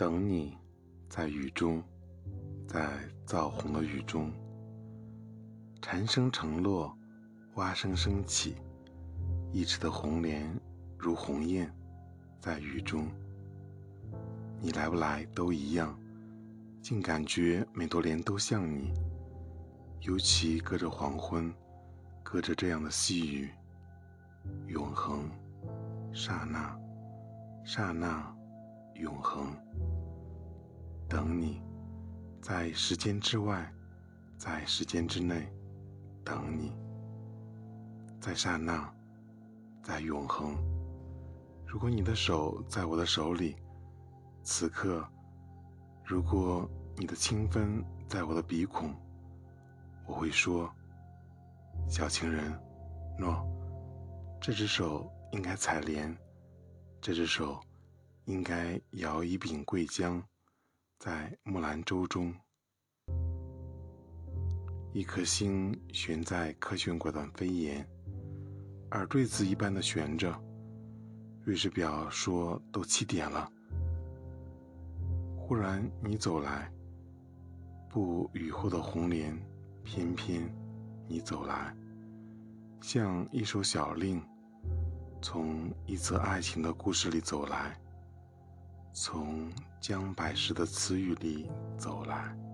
等你，在雨中，在燥红的雨中，蝉声成落，蛙声升起，一池的红莲如鸿雁，在雨中。你来不来都一样，竟感觉每朵莲都像你。尤其隔着黄昏，隔着这样的细雨，永恒，刹那，刹那，永恒。等你，在时间之外，在时间之内，等你，在刹那，在永恒。如果你的手在我的手里，此刻，如果你的清风在我的鼻孔，我会说：“小情人，诺，这只手应该采莲，这只手应该摇一柄桂浆。”在木兰舟中，一颗星悬在科旋果段飞檐，耳坠子一般的悬着。瑞士表说都七点了。忽然你走来，不雨后的红莲，翩翩你走来，像一首小令，从一则爱情的故事里走来。从江白石的词语里走来。